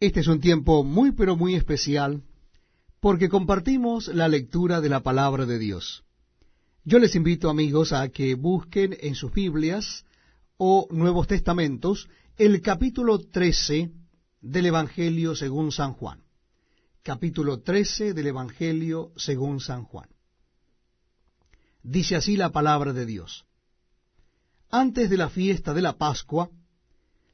Este es un tiempo muy pero muy especial porque compartimos la lectura de la palabra de Dios. Yo les invito amigos a que busquen en sus Biblias o Nuevos Testamentos el capítulo 13 del Evangelio según San Juan. Capítulo 13 del Evangelio según San Juan. Dice así la palabra de Dios. Antes de la fiesta de la Pascua,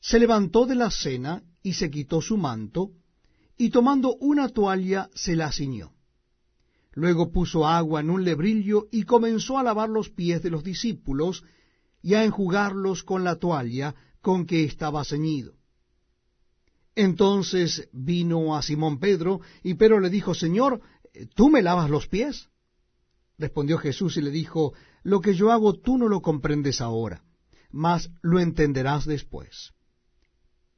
se levantó de la cena y se quitó su manto, y tomando una toalla se la ciñó. Luego puso agua en un lebrillo y comenzó a lavar los pies de los discípulos y a enjugarlos con la toalla con que estaba ceñido. Entonces vino a Simón Pedro, y Pedro le dijo, Señor, ¿tú me lavas los pies? Respondió Jesús y le dijo, Lo que yo hago tú no lo comprendes ahora, mas lo entenderás después.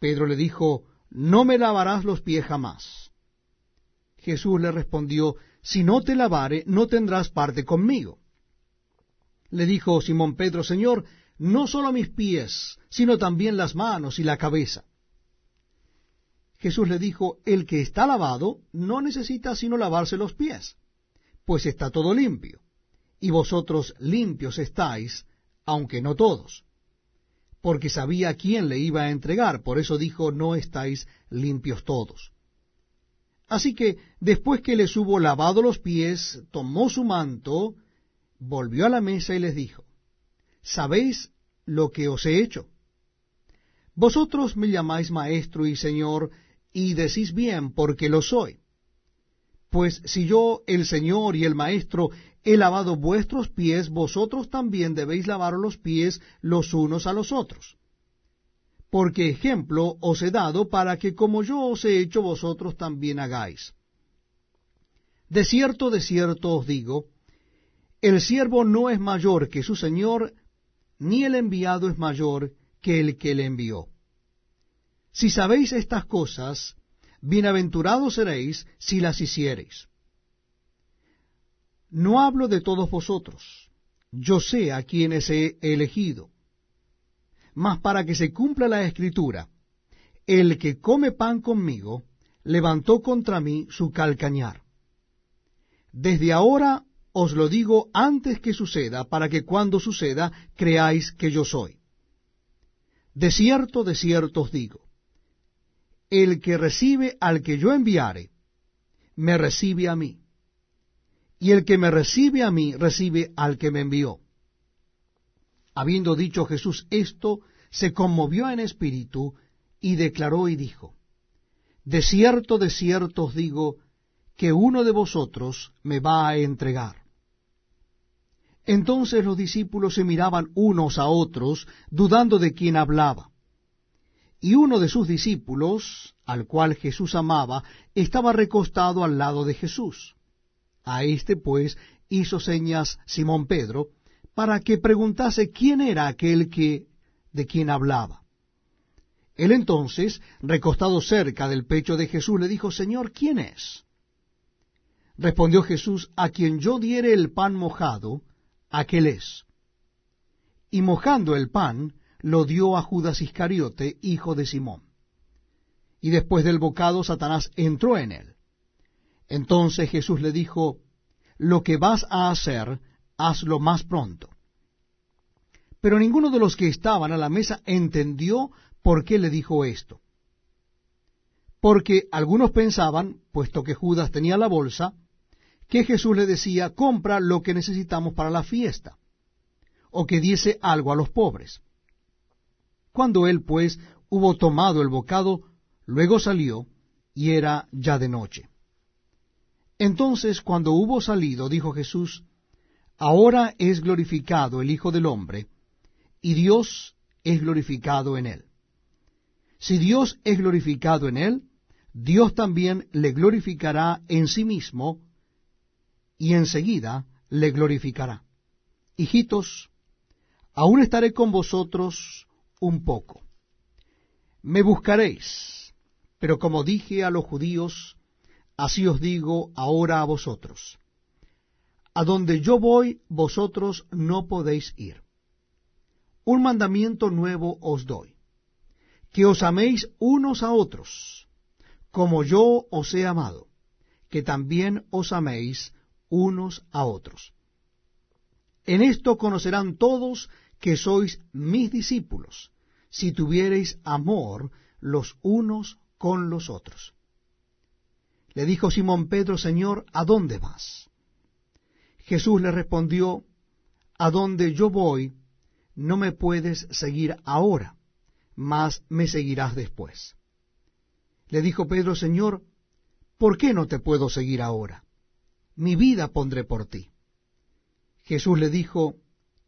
Pedro le dijo, No me lavarás los pies jamás. Jesús le respondió, Si no te lavare, no tendrás parte conmigo. Le dijo Simón Pedro, Señor, no solo mis pies, sino también las manos y la cabeza. Jesús le dijo, El que está lavado no necesita sino lavarse los pies, pues está todo limpio, y vosotros limpios estáis, aunque no todos porque sabía quién le iba a entregar, por eso dijo, no estáis limpios todos. Así que después que les hubo lavado los pies, tomó su manto, volvió a la mesa y les dijo, ¿sabéis lo que os he hecho? Vosotros me llamáis maestro y señor, y decís bien, porque lo soy. Pues si yo, el Señor y el Maestro, he lavado vuestros pies, vosotros también debéis lavar los pies los unos a los otros. Porque ejemplo os he dado para que como yo os he hecho vosotros también hagáis. De cierto, de cierto os digo, el siervo no es mayor que su Señor, ni el enviado es mayor que el que le envió. Si sabéis estas cosas, bienaventurados seréis si las hiciereis. No hablo de todos vosotros, yo sé a quienes he elegido, mas para que se cumpla la escritura, el que come pan conmigo, levantó contra mí su calcañar. Desde ahora os lo digo antes que suceda, para que cuando suceda creáis que yo soy. De cierto, de cierto os digo, el que recibe al que yo enviare, me recibe a mí. Y el que me recibe a mí, recibe al que me envió. Habiendo dicho Jesús esto, se conmovió en espíritu y declaró y dijo, De cierto, de cierto os digo, que uno de vosotros me va a entregar. Entonces los discípulos se miraban unos a otros, dudando de quién hablaba. Y uno de sus discípulos, al cual Jesús amaba, estaba recostado al lado de Jesús. A éste, pues, hizo señas Simón Pedro, para que preguntase quién era aquel que de quien hablaba. Él entonces, recostado cerca del pecho de Jesús, le dijo, Señor, ¿quién es? Respondió Jesús, a quien yo diere el pan mojado, aquel es. Y mojando el pan, lo dio a Judas Iscariote, hijo de Simón. Y después del bocado Satanás entró en él. Entonces Jesús le dijo, Lo que vas a hacer, hazlo más pronto. Pero ninguno de los que estaban a la mesa entendió por qué le dijo esto. Porque algunos pensaban, puesto que Judas tenía la bolsa, que Jesús le decía, compra lo que necesitamos para la fiesta, o que diese algo a los pobres. Cuando él, pues, hubo tomado el bocado, luego salió, y era ya de noche. Entonces, cuando hubo salido, dijo Jesús, Ahora es glorificado el Hijo del Hombre, y Dios es glorificado en él. Si Dios es glorificado en él, Dios también le glorificará en sí mismo, y enseguida le glorificará. Hijitos, aún estaré con vosotros un poco. Me buscaréis, pero como dije a los judíos, así os digo ahora a vosotros. A donde yo voy, vosotros no podéis ir. Un mandamiento nuevo os doy, que os améis unos a otros, como yo os he amado, que también os améis unos a otros. En esto conocerán todos que sois mis discípulos, si tuviereis amor los unos con los otros. Le dijo Simón Pedro, Señor, ¿a dónde vas? Jesús le respondió, A donde yo voy, no me puedes seguir ahora, mas me seguirás después. Le dijo Pedro, Señor, ¿por qué no te puedo seguir ahora? Mi vida pondré por ti. Jesús le dijo,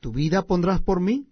¿tu vida pondrás por mí?